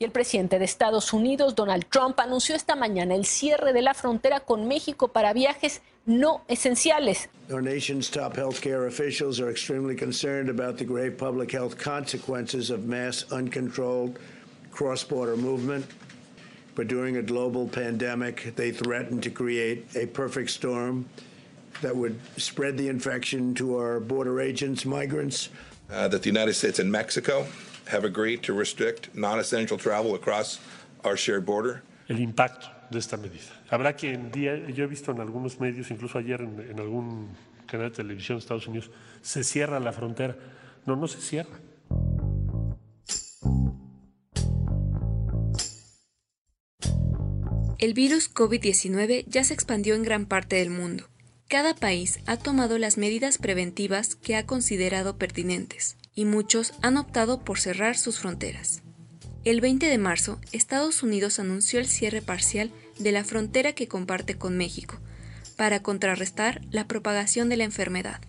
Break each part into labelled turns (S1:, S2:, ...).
S1: Y el presidente de Estados Unidos, Donald Trump, anunció esta mañana el cierre de la frontera con México para viajes no esenciales.
S2: Our nation's top healthcare officials are extremely concerned about the grave public health consequences of mass, uncontrolled cross border movement. But during a global pandemic, they threatened to create a perfect storm that would spread the infection to our border agents, migrants.
S3: Uh, that the United States and Mexico have agreed to restrict non-essential travel across our shared border.
S4: El impacto de esta medida. Habrá que en día, yo he visto en algunos medios, incluso ayer en, en algún canal de televisión de Estados Unidos, se cierra la frontera. No, no se cierra.
S5: El virus COVID-19 ya se expandió en gran parte del mundo. Cada país ha tomado las medidas preventivas que ha considerado pertinentes, y muchos han optado por cerrar sus fronteras. El 20 de marzo, Estados Unidos anunció el cierre parcial de la frontera que comparte con México, para contrarrestar la propagación de la enfermedad.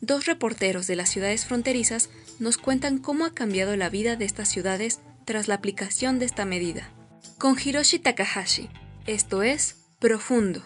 S5: Dos reporteros de las ciudades fronterizas nos cuentan cómo ha cambiado la vida de estas ciudades tras la aplicación de esta medida. Con Hiroshi Takahashi, esto es Profundo.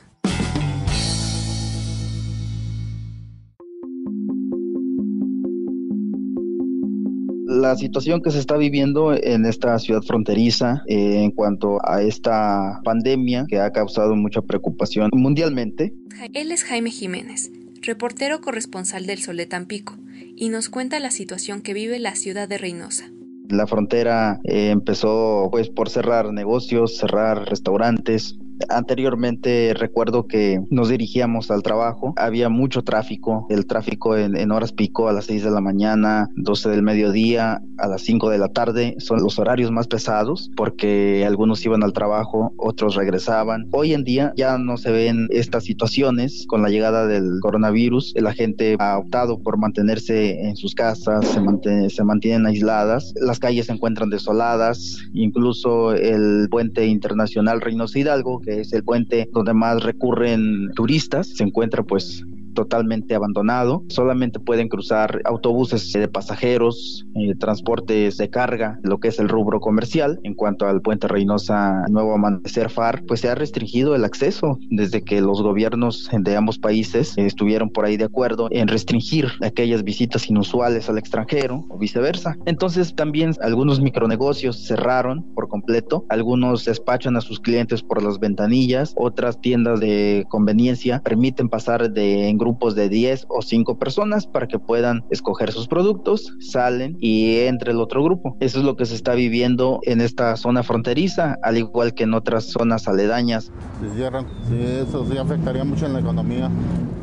S6: La situación que se está viviendo en esta ciudad fronteriza eh, en cuanto a esta pandemia que ha causado mucha preocupación mundialmente.
S5: Él es Jaime Jiménez, reportero corresponsal del Sol de Tampico, y nos cuenta la situación que vive la ciudad de Reynosa.
S6: La frontera eh, empezó pues por cerrar negocios, cerrar restaurantes, Anteriormente recuerdo que nos dirigíamos al trabajo, había mucho tráfico, el tráfico en, horas pico a las 6 de la mañana, 12 del mediodía, a las 5 de la tarde, son los horarios más pesados porque algunos iban al trabajo, otros regresaban. Hoy en día ya no se ven estas situaciones. Con la llegada del coronavirus, la gente ha optado por mantenerse en sus casas, se, se mantienen aisladas, las calles se encuentran desoladas, incluso el puente internacional Reynosa Hidalgo, es el puente donde más recurren turistas, se encuentra pues totalmente abandonado. Solamente pueden cruzar autobuses de pasajeros, eh, transportes de carga, lo que es el rubro comercial. En cuanto al puente Reynosa Nuevo Amanecer FAR, pues se ha restringido el acceso desde que los gobiernos de ambos países estuvieron por ahí de acuerdo en restringir aquellas visitas inusuales al extranjero o viceversa. Entonces también algunos micronegocios cerraron por completo, algunos despachan a sus clientes por las ventanillas, otras tiendas de conveniencia permiten pasar de en grupos de 10 o 5 personas para que puedan escoger sus productos, salen y entre el otro grupo. Eso es lo que se está viviendo en esta zona fronteriza, al igual que en otras zonas aledañas.
S7: Se cierran, sí, eso sí afectaría mucho en la economía.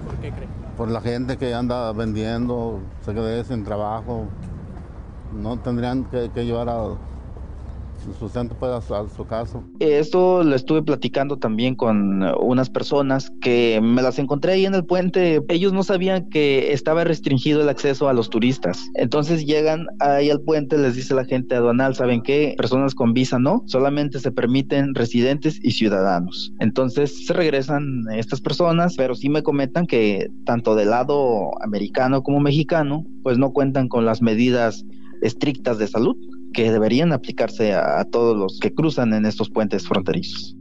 S7: ¿Por qué cree? Por la gente que anda vendiendo, se quede sin trabajo, no tendrían que, que llevar a sustento pueda a su caso.
S6: Esto lo estuve platicando también con unas personas que me las encontré ahí en el puente. Ellos no sabían que estaba restringido el acceso a los turistas. Entonces llegan ahí al puente, les dice la gente aduanal, ¿saben qué? Personas con visa no, solamente se permiten residentes y ciudadanos. Entonces se regresan estas personas, pero sí me comentan que tanto del lado americano como mexicano, pues no cuentan con las medidas estrictas de salud que deberían aplicarse a, todos los que cruzan en estos puentes fronterizos.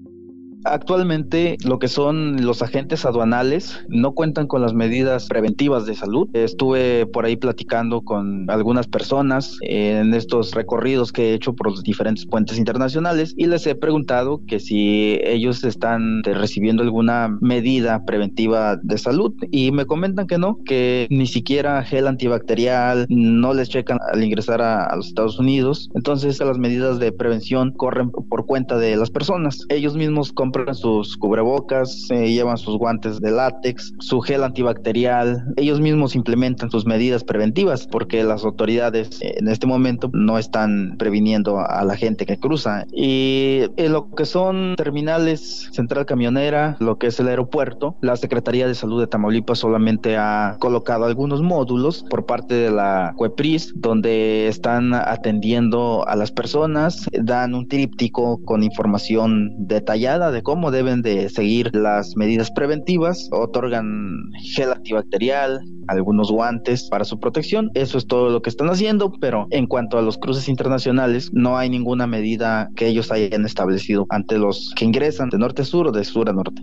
S6: Actualmente lo que son los agentes aduanales no cuentan con las medidas preventivas de salud. Estuve por ahí platicando con algunas personas en estos recorridos que he hecho por los diferentes puentes internacionales y les he preguntado que si ellos están recibiendo alguna medida preventiva de salud y me comentan que no, que ni siquiera gel antibacterial, no les checan al ingresar a, a los Estados Unidos. Entonces las medidas de prevención corren por cuenta de las personas. Ellos mismos compran compran sus cubrebocas, eh, llevan sus guantes de látex, su gel antibacterial. Ellos mismos implementan sus medidas preventivas porque las autoridades en este momento no están previniendo a la gente que cruza. Y en lo que son terminales, central camionera, lo que es el aeropuerto, la Secretaría de Salud de Tamaulipas solamente ha colocado algunos módulos por parte de la CUEPRIS donde están atendiendo a las personas, dan un tríptico con información detallada de cómo deben de seguir las medidas preventivas, otorgan gel antibacterial, algunos guantes para su protección. Eso es todo lo que están haciendo, pero en cuanto a los cruces internacionales, no hay ninguna medida que ellos hayan establecido ante los que ingresan de norte a sur o de sur a norte.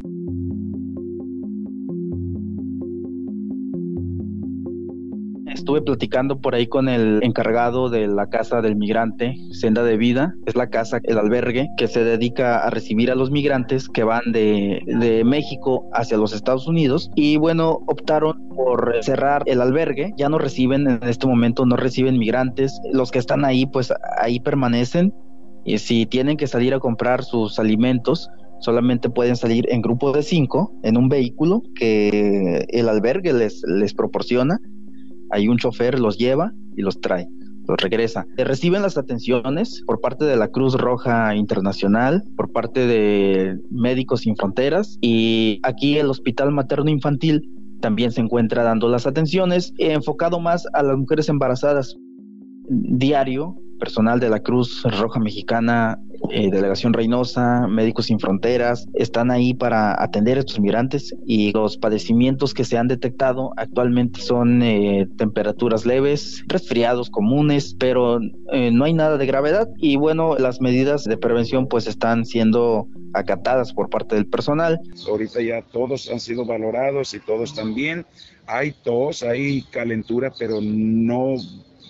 S6: Estuve platicando por ahí con el encargado de la casa del migrante, Senda de Vida. Es la casa, el albergue que se dedica a recibir a los migrantes que van de, México hacia los Estados Unidos. Y bueno, optaron por cerrar el albergue. Ya no reciben, en este momento no reciben migrantes. Los que están ahí, pues ahí permanecen. Y si tienen que salir a comprar sus alimentos, solamente pueden salir en grupos de cinco en un vehículo que el albergue les proporciona hay un chofer, los lleva y los trae, los regresa. Reciben las atenciones por parte de la Cruz Roja Internacional, por parte de Médicos Sin Fronteras y aquí el Hospital Materno Infantil también se encuentra dando las atenciones enfocado más a las mujeres embarazadas. Diario, personal de la Cruz Roja Mexicana eh, Delegación Reynosa, Médicos Sin Fronteras, están ahí para atender a estos migrantes y los padecimientos que se han detectado actualmente son eh, temperaturas leves, resfriados comunes, pero eh, no hay nada de gravedad y bueno, las medidas de prevención pues están siendo acatadas por parte del personal.
S8: Ahorita ya todos han sido valorados y todos bien. Hay tos, hay calentura, pero no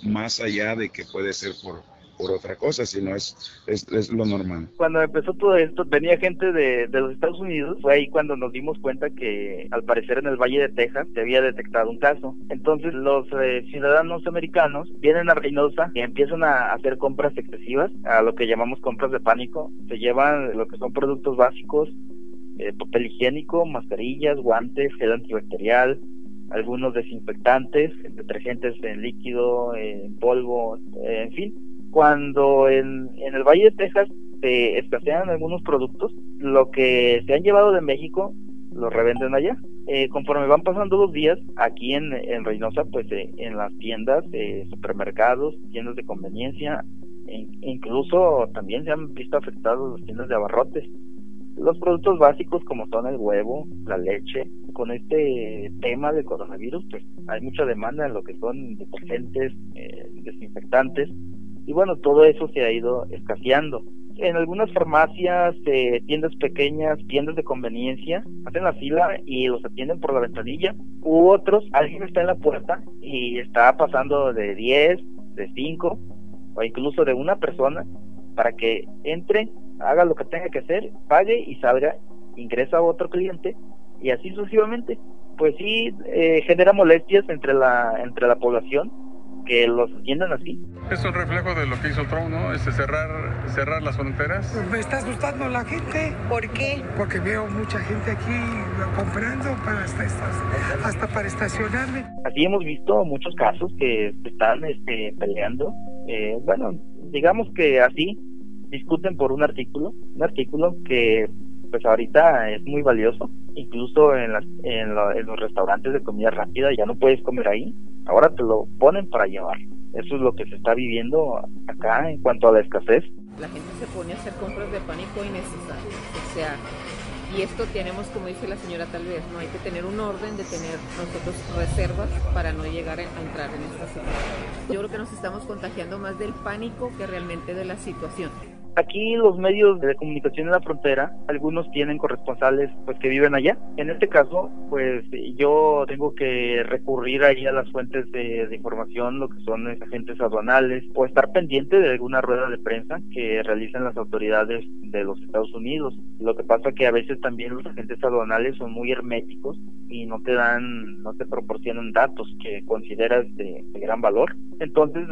S8: más allá de que puede ser por por otra cosa, sino es, es, lo normal.
S9: Cuando empezó todo esto, venía gente de, de, los Estados Unidos, fue ahí cuando nos dimos cuenta que al parecer en el Valle de Texas se había detectado un caso. Entonces los eh, ciudadanos americanos vienen a Reynosa y empiezan a hacer compras excesivas, a lo que llamamos compras de pánico. Se llevan lo que son productos básicos, eh, papel higiénico, mascarillas, guantes, gel antibacterial, algunos desinfectantes, detergentes en líquido, en polvo, en fin cuando en, en el Valle de Texas se escasean algunos productos, lo que se han llevado de México lo revenden allá. Eh, conforme van pasando los días, aquí en, Reynosa, pues eh, en las tiendas, eh, supermercados, tiendas de conveniencia, e incluso también se han visto afectados las tiendas de abarrotes. Los productos básicos como son el huevo, la leche, con este tema del coronavirus, pues hay mucha demanda en lo que son detergentes, eh, desinfectantes, y bueno, todo eso se ha ido escaseando. En algunas farmacias, eh, tiendas pequeñas, tiendas de conveniencia, hacen la fila y los atienden por la ventanilla. U otros, alguien está en la puerta y está pasando de 10, de 5 o incluso de una persona para que entre, haga lo que tenga que hacer, pague y salga, ingresa a otro cliente y así sucesivamente. Pues sí, eh, genera molestias entre la, entre la población que los atiendan así.
S10: Es un reflejo de lo que hizo Trump, ¿no? Este, cerrar, cerrar las fronteras.
S11: Me está asustando la gente.
S12: ¿Por qué?
S11: Porque veo mucha gente aquí comprando para hasta, hasta para estacionarme.
S9: Así hemos visto muchos casos que están este, peleando. Eh, bueno, digamos que así discuten por un artículo, un artículo que pues ahorita es muy valioso. Incluso en, las, en, en los restaurantes de comida rápida ya no puedes comer ahí Ahora te lo ponen para llevar. Eso es lo que se está viviendo acá en cuanto a la escasez.
S12: La gente se pone a hacer compras de pánico innecesarias. O sea, y esto tenemos, como dice la señora, tal vez, ¿no? Hay que tener un orden de tener nosotros reservas para no llegar a entrar en esta situación. Yo creo que nos estamos contagiando más del pánico que realmente de la situación.
S9: Aquí los medios de comunicación en la frontera, algunos tienen corresponsales pues que viven allá. En este caso, pues yo tengo que recurrir ahí a las fuentes de, información, lo que son agentes aduanales, o estar pendiente de alguna rueda de prensa que realicen las autoridades de los Estados Unidos. Lo que pasa que a veces también los agentes aduanales son muy herméticos y no te dan, no te proporcionan datos que consideras de, de gran valor. Entonces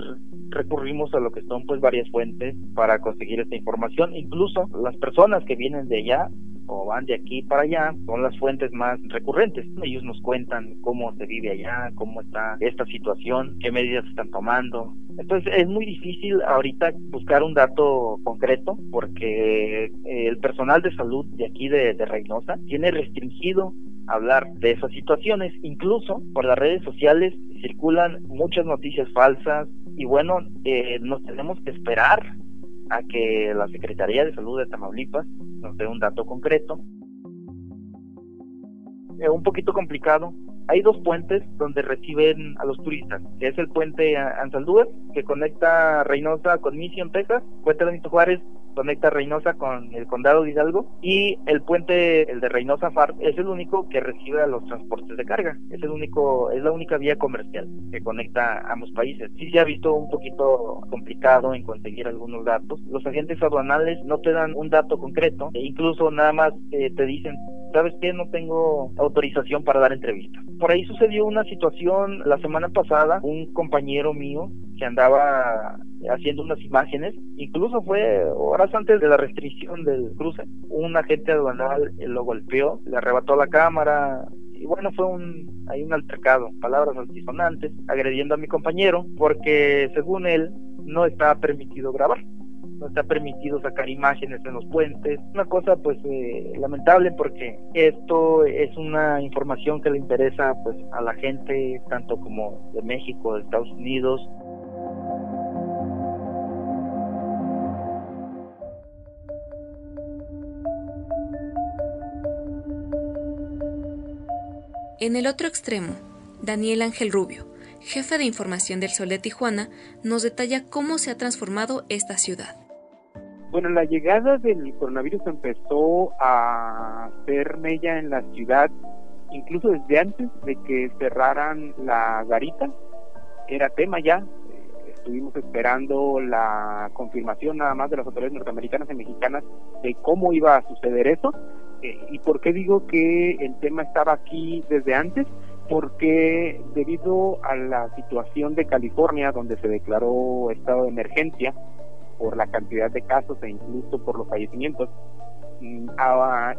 S9: recurrimos a lo que son pues varias fuentes para conseguir esta información. Incluso las personas que vienen de allá o van de aquí para allá son las fuentes más recurrentes. Ellos nos cuentan cómo se vive allá, cómo está esta situación, qué medidas están tomando. Entonces es muy difícil ahorita buscar un dato concreto porque el personal de salud de aquí de, de Reynosa tiene restringido hablar de esas situaciones. Incluso por las redes sociales circulan muchas noticias falsas y bueno, eh, nos tenemos que esperar a que la Secretaría de Salud de Tamaulipas nos dé un dato concreto. Es un poquito complicado. Hay dos puentes donde reciben a los turistas, que es el puente Ansaldúa, que conecta Reynosa con Mission, Texas, puente Benito Juárez conecta Reynosa con el condado de Hidalgo y el puente, el de Reynosa Far, es el único que recibe a los transportes de carga. Es el único, es la única vía comercial que conecta ambos países. Sí se ha visto un poquito complicado en conseguir algunos datos. Los agentes aduanales no te dan un dato concreto e incluso nada más eh, te dicen ¿sabes qué? No tengo autorización para dar entrevistas. Por ahí sucedió una situación la semana pasada, un compañero mío que andaba haciendo unas imágenes, incluso fue horas antes de la restricción del cruce, un agente aduanal lo golpeó, le arrebató la cámara, y bueno, fue un, hay un altercado, palabras altisonantes, agrediendo a mi compañero, porque según él no estaba permitido grabar no está permitido sacar imágenes en los puentes. Una cosa pues eh, lamentable porque esto es una información que le interesa pues a la gente tanto como de México, de Estados Unidos.
S5: En el otro extremo, Daniel Ángel Rubio, jefe de información del Sol de Tijuana, nos detalla cómo se ha transformado esta ciudad.
S13: Bueno, la llegada del coronavirus empezó a hacer mella en la ciudad, incluso desde antes de que cerraran la garita. Era tema ya. Eh, estuvimos esperando la confirmación nada más de las autoridades norteamericanas y mexicanas de cómo iba a suceder eso. Eh, ¿Y por qué digo que el tema estaba aquí desde antes? Porque debido a la situación de California, donde se declaró estado de emergencia, por la cantidad de casos e incluso por los fallecimientos, mm,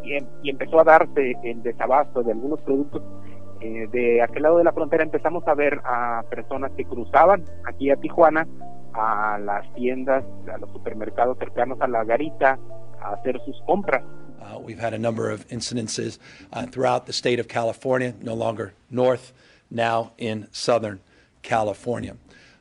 S13: em, y, empezó a darse el desabasto de algunos productos. Eh, de aquel lado de la frontera empezamos a ver a personas que cruzaban aquí a Tijuana a las tiendas, a los supermercados cercanos a la garita, a hacer sus compras.
S14: Uh, we've had a number of incidences uh, throughout the state of California, no longer north, now in southern California.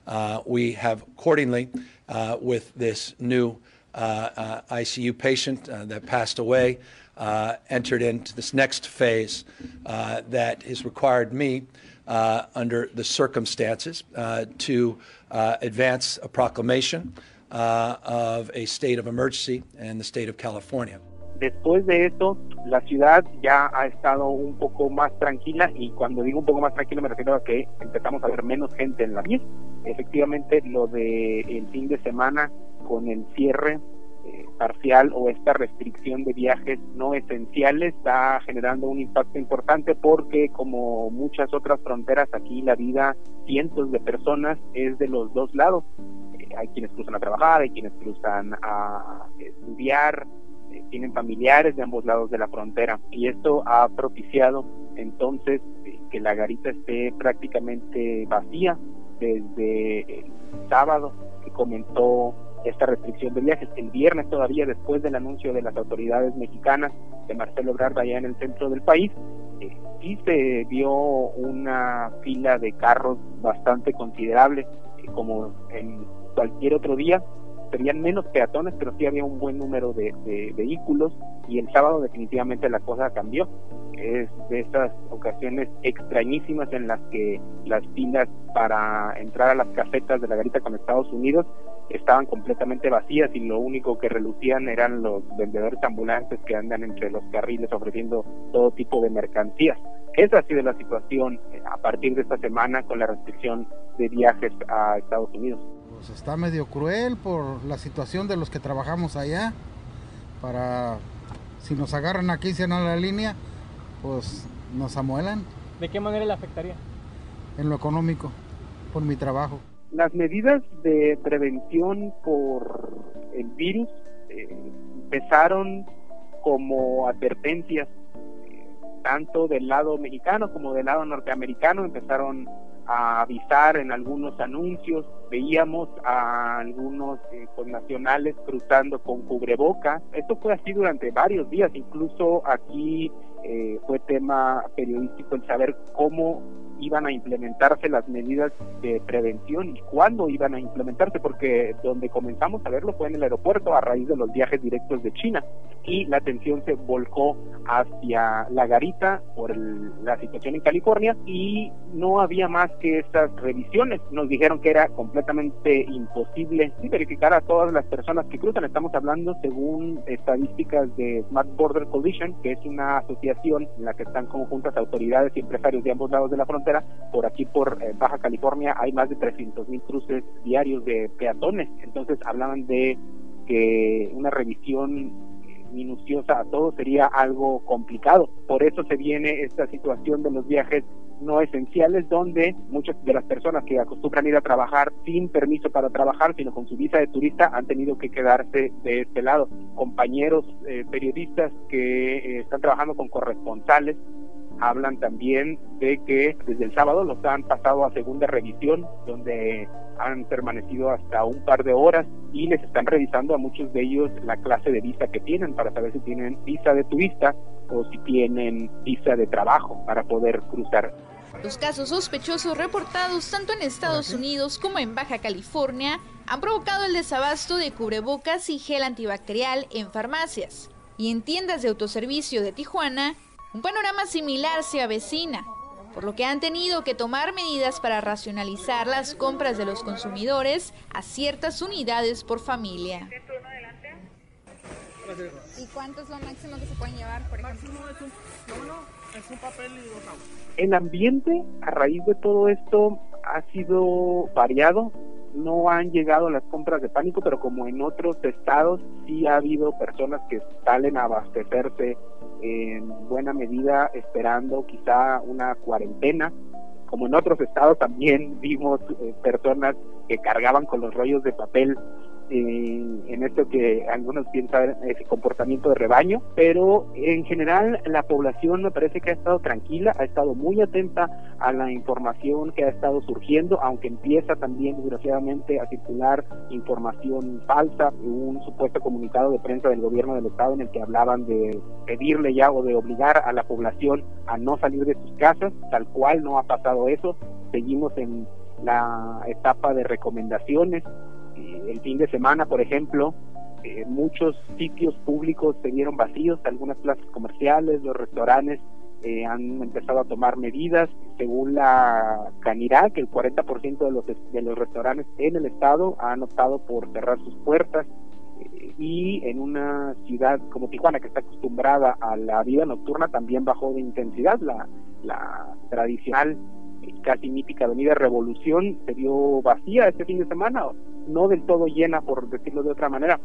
S14: Uh, we have accordingly uh, with this new uh, uh ICU patient uh, that passed away, uh, entered into this next phase that has required me, under the circumstances, to advance a proclamation of a state of emergency in the state of California.
S13: Después de eso, la ciudad ya ha estado un poco más tranquila y cuando digo un poco más tranquilo me refiero a que empezamos a ver menos gente en la vía. Efectivamente, lo de el fin de semana con el cierre eh, parcial o esta restricción de viajes no esenciales está generando un impacto importante porque como muchas otras fronteras aquí la vida cientos de personas es de los dos lados. Eh, hay quienes cruzan a trabajar, hay quienes cruzan a estudiar, eh, tienen familiares de ambos lados de la frontera y esto ha propiciado entonces que la garita esté prácticamente vacía desde el sábado que comenzó esta restricción de viajes. El viernes todavía, después del anuncio de las autoridades mexicanas de Marcelo Ebrard allá en el centro del país, eh, sí se vio una fila de carros bastante considerable, como en cualquier otro día, serían menos peatones, pero sí había un buen número de, vehículos y el sábado definitivamente la cosa cambió. Es de esas ocasiones extrañísimas en las que las filas para entrar a las casetas de la garita con Estados Unidos estaban completamente vacías y lo único que relucían eran los vendedores ambulantes que andan entre los carriles ofreciendo todo tipo de mercancías. Esa ha sido la situación a partir de esta semana con la restricción de viajes a Estados Unidos.
S15: Pues está medio cruel por la situación de los que trabajamos allá. Para si nos agarran aquí, si no la línea, pues nos amuelan.
S16: ¿De qué manera le afectaría?
S15: En lo económico, por mi trabajo.
S13: Las medidas de prevención por el virus eh, empezaron como advertencias tanto del lado mexicano como del lado norteamericano empezaron a avisar en algunos anuncios, veíamos a algunos eh, nacionales cruzando con cubrebocas. Esto fue así durante varios días, incluso aquí eh, fue tema periodístico el saber cómo iban a implementarse las medidas de prevención y cuándo iban a implementarse, porque donde comenzamos a verlo fue en el aeropuerto a raíz de los viajes directos de China y la atención se volcó hacia la garita por la situación en California y no había más que estas revisiones. Nos dijeron que era completamente imposible verificar a todas las personas que cruzan. Estamos hablando según estadísticas de Smart Border Coalition, que es una asociación en la que están conjuntas autoridades y empresarios de ambos lados de la frontera por aquí por eh, Baja California hay más de 300 mil cruces diarios de peatones. Entonces hablaban de que una revisión eh, minuciosa a todo sería algo complicado. Por eso se viene esta situación de los viajes no esenciales donde muchas de las personas que acostumbran ir a trabajar sin permiso para trabajar, sino con su visa de turista, han tenido que quedarse de este lado. Compañeros eh, periodistas que están trabajando con corresponsales hablan también de que desde el sábado los han pasado a segunda revisión, donde han permanecido hasta un par de horas y les están revisando a muchos de ellos la clase de visa que tienen para saber si tienen visa de turista o si tienen visa de trabajo para poder cruzar.
S16: Los casos sospechosos reportados tanto en Estados Unidos como en Baja California han provocado el desabasto de cubrebocas y gel antibacterial en farmacias y en tiendas de autoservicio de Tijuana un panorama similar se avecina, por lo que han tenido que tomar medidas para racionalizar las compras de los consumidores a ciertas unidades por familia.
S17: ¿Y cuánto es lo máximo que se pueden llevar, por ejemplo?
S13: El ambiente a raíz de todo esto ha sido variado. No han llegado las compras de pánico, pero como en otros estados sí ha habido personas que salen a abastecerse en buena medida esperando quizá una cuarentena. Como en otros estados también vimos eh, personas que cargaban con los rollos de papel en esto que algunos piensan ese comportamiento de rebaño, pero en general la población me parece que ha estado tranquila, ha estado muy atenta a la información que ha estado surgiendo, aunque empieza también desgraciadamente a circular información falsa, un supuesto comunicado de prensa del gobierno del estado en el que hablaban de pedirle ya o de obligar a la población a no salir de sus casas, tal cual no ha pasado eso, seguimos en la etapa de recomendaciones el fin de semana, por ejemplo, eh, muchos sitios públicos se vieron vacíos, algunas plazas comerciales, los restaurantes eh, han empezado a tomar medidas. Según la Canirac, el 40% de los, de los restaurantes en el estado han optado por cerrar sus puertas. Eh, y en una ciudad como Tijuana, que está acostumbrada a la vida nocturna, también bajó de intensidad. La, la tradicional casi mítica avenida Revolución se vio vacía este fin de semana no del todo llena, por decirlo de otra manera,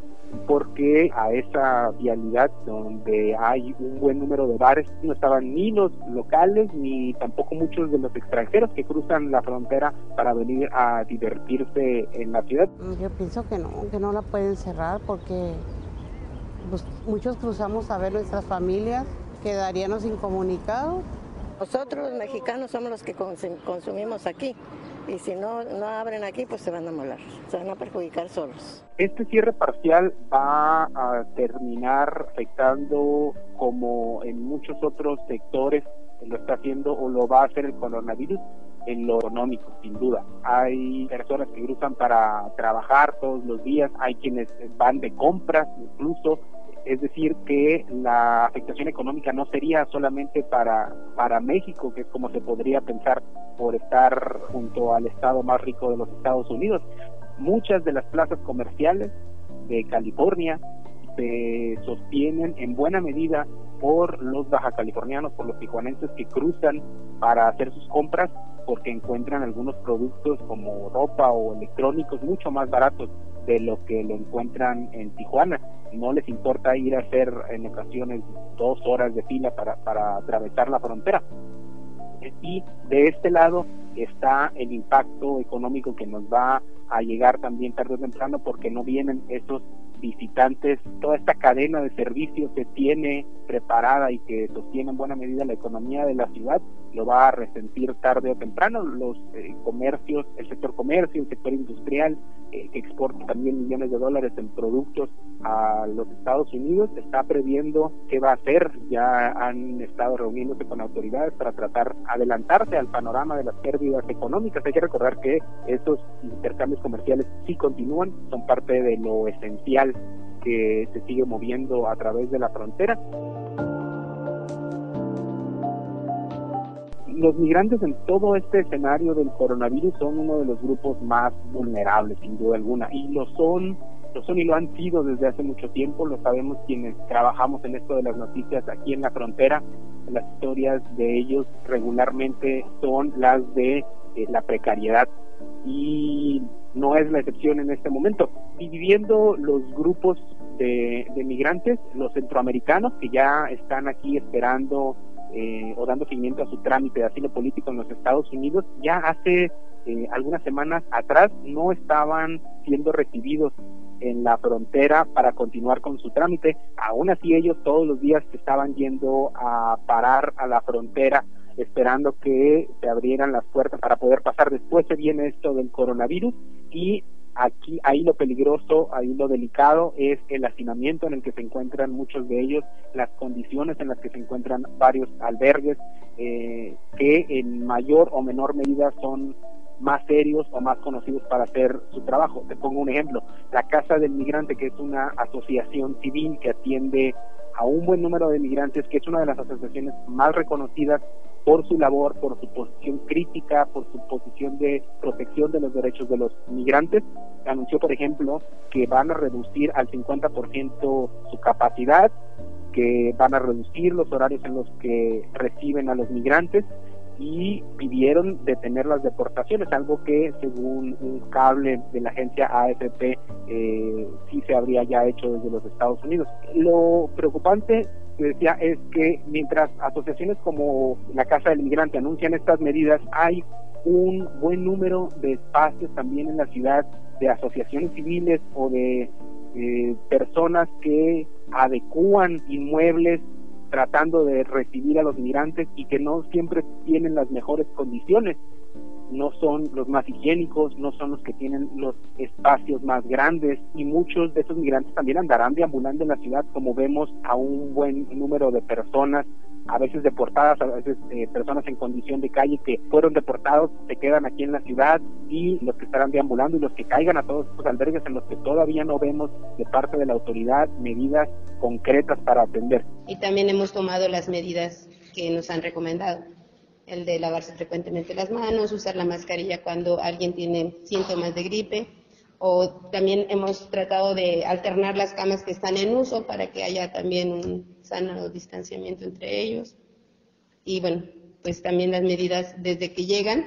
S13: porque a esa vialidad donde hay un buen número de bares no estaban ni los locales ni tampoco muchos de los extranjeros que cruzan la frontera para venir a divertirse en la ciudad.
S18: Yo pienso que no, que no la pueden cerrar porque pues, muchos cruzamos a ver nuestras familias, quedaríamos incomunicados.
S19: Nosotros los mexicanos somos los que consumimos aquí y si no, no abren aquí, pues se van a molar, se van a perjudicar solos.
S13: Este cierre parcial va a terminar afectando como en muchos otros sectores lo está haciendo o lo va a hacer el coronavirus en lo económico, sin duda. Hay personas que cruzan para trabajar todos los días, hay quienes van de compras incluso, es decir, que la afectación económica no sería solamente para, para México, que es como se podría pensar por estar junto al estado más rico de los Estados Unidos. Muchas de las plazas comerciales de California se sostienen en buena medida por los baja californianos, por los tijuanenses que cruzan para hacer sus compras porque encuentran algunos productos como ropa o electrónicos mucho más baratos de lo que lo encuentran en Tijuana. No les importa ir a hacer en ocasiones dos horas de fila para, para atravesar la frontera. Y de este lado está el impacto económico que nos va a llegar también tarde o temprano porque no vienen esos visitantes, toda esta cadena de servicios que tiene preparada y que sostiene en buena medida la economía de la ciudad, lo va a resentir tarde o temprano. Los eh, comercios, el sector comercio, el sector industrial, eh, que exporta también millones de dólares en productos a los Estados Unidos, está previendo qué va a hacer. Ya han estado reuniéndose con autoridades para tratar adelantarse al panorama de las pérdidas económicas. Hay que recordar que esos intercambios comerciales sí continúan, son parte de lo esencial que se sigue moviendo a través de la frontera. Los migrantes en todo este escenario del coronavirus son uno de los grupos más vulnerables, sin duda alguna, y lo son, lo son y lo han sido desde hace mucho tiempo, lo sabemos quienes trabajamos en esto de las noticias aquí en la frontera, las historias de ellos regularmente son las de eh, la precariedad. Y no es la excepción en este momento. Dividiendo los grupos de, migrantes, los centroamericanos que ya están aquí esperando eh, o dando seguimiento a su trámite de asilo político en los Estados Unidos, ya hace eh, algunas semanas atrás no estaban siendo recibidos en la frontera para continuar con su trámite. Aún así ellos todos los días estaban yendo a parar a la frontera esperando que se abrieran las puertas para poder pasar. Después se viene esto del coronavirus y aquí ahí lo peligroso, ahí lo delicado es el hacinamiento en el que se encuentran muchos de ellos, las condiciones en las que se encuentran varios albergues eh, que en mayor o menor medida son más serios o más conocidos para hacer su trabajo. Te pongo un ejemplo, la Casa del Migrante, que es una asociación civil que atiende a un buen número de migrantes, que es una de las asociaciones más reconocidas por su labor, por su posición crítica, por su posición de protección de los derechos de los migrantes. Anunció, por ejemplo, que van a reducir al 50% su capacidad, que van a reducir los horarios en los que reciben a los migrantes y pidieron detener las deportaciones, algo que según un cable de la agencia AFP eh, sí se habría ya hecho desde los Estados Unidos. Lo preocupante decía es que mientras asociaciones como la Casa del Migrante anuncian estas medidas, hay un buen número de espacios también en la ciudad de asociaciones civiles o de eh, personas que adecúan inmuebles tratando de recibir a los migrantes y que no siempre tienen las mejores condiciones. No son los más higiénicos, no son los que tienen los espacios más grandes y muchos de esos migrantes también andarán deambulando en la ciudad como vemos a un buen número de personas a veces deportadas, a veces eh, personas en condición de calle que fueron deportados, se quedan aquí en la ciudad y los que estarán deambulando y los que caigan a todos estos albergues en los que todavía no vemos de parte de la autoridad medidas concretas para atender.
S20: Y también hemos tomado las medidas que nos han recomendado. El de lavarse frecuentemente las manos, usar la mascarilla cuando alguien tiene síntomas de gripe, o también hemos tratado de alternar las camas que están en uso para que haya también un sano distanciamiento entre ellos. Y bueno, pues también las medidas desde que llegan,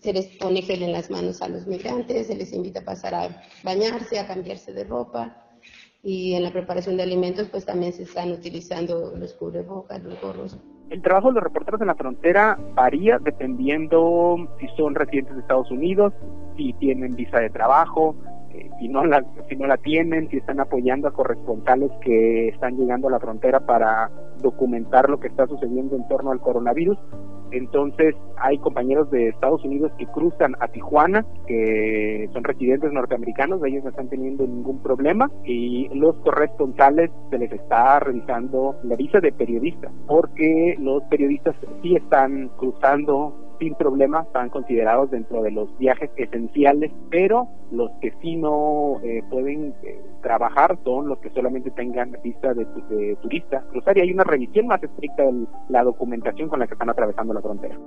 S20: se les pone gel en las manos a los migrantes, se les invita a pasar a bañarse, a cambiarse de ropa. Y en la preparación de alimentos, pues también se están utilizando los cubrebocas, los gorros.
S13: El trabajo de los reporteros en la frontera varía dependiendo si son residentes de Estados Unidos, si tienen visa de trabajo, eh, si, no la, si no la tienen, si están apoyando a corresponsales que están llegando a la frontera para documentar lo que está sucediendo en torno al coronavirus. Entonces hay compañeros de Estados Unidos que cruzan a Tijuana, que son residentes norteamericanos, ellos no están teniendo ningún problema y los corresponsales se les está revisando la visa de periodista, porque los periodistas sí están cruzando sin problema, están considerados dentro de los viajes esenciales, pero los que sí no eh, pueden eh, trabajar son los que solamente tengan visa de, de turista cruzar y hay una revisión más estricta de la documentación con la que están atravesando la frontera.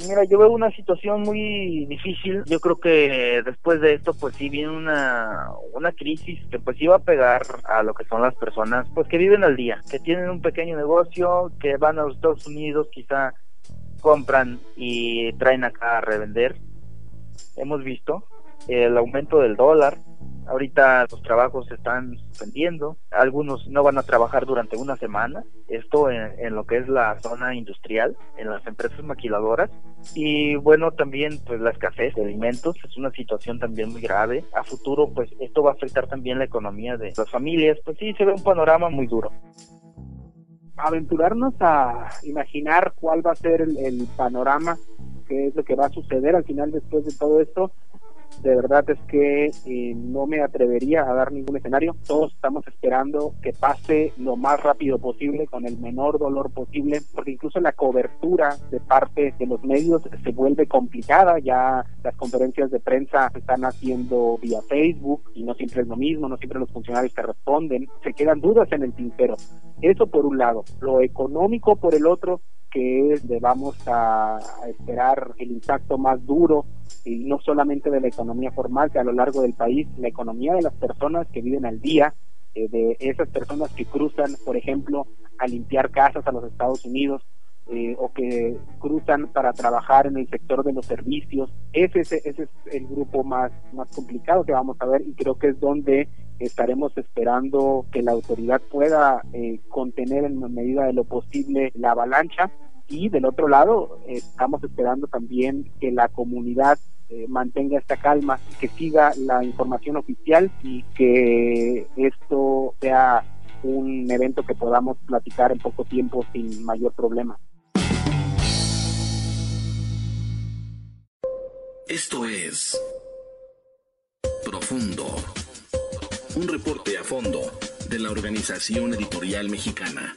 S9: Pues mira, yo veo una situación muy difícil. Yo creo que después de esto, pues sí viene una, una crisis que pues iba a pegar a lo que son las personas, pues que viven al día, que tienen un pequeño negocio, que van a los Estados Unidos, quizá compran y traen acá a revender. Hemos visto el aumento del dólar, Ahorita los trabajos están suspendiendo, algunos no van a trabajar durante una semana, esto en, lo que es la zona industrial, en las empresas maquiladoras y bueno también pues la escasez de alimentos es una situación también muy grave. A futuro pues esto va a afectar también la economía de las familias, pues sí se ve un panorama muy duro
S13: aventurarnos a imaginar cuál va a ser el, panorama, qué es lo que va a suceder al final después de todo esto, de verdad es que eh, no me atrevería a dar ningún escenario. Todos estamos esperando que pase lo más rápido posible, con el menor dolor posible, porque incluso la cobertura de parte de los medios se vuelve complicada. Ya las conferencias de prensa se están haciendo vía Facebook y no siempre es lo mismo, no siempre los funcionarios te responden. Se quedan dudas en el tintero. Eso por un lado. Lo económico por el otro, que es de vamos a esperar el impacto más duro y no solamente de la economía formal, que a lo largo del país, la economía de las personas que viven al día, eh, de esas personas que cruzan, por ejemplo, a limpiar casas a los Estados Unidos, eh, o que cruzan para trabajar en el sector de los servicios. Ese, ese, ese, es el grupo más, más complicado que vamos a ver y creo que es donde estaremos esperando que la autoridad pueda eh, contener en medida de lo posible la avalancha y del otro lado estamos esperando también que la comunidad eh, mantenga esta calma, que siga la información oficial y que esto sea un evento que podamos platicar en poco tiempo sin mayor problema.
S21: Esto es Profundo, un reporte a fondo de la Organización Editorial Mexicana.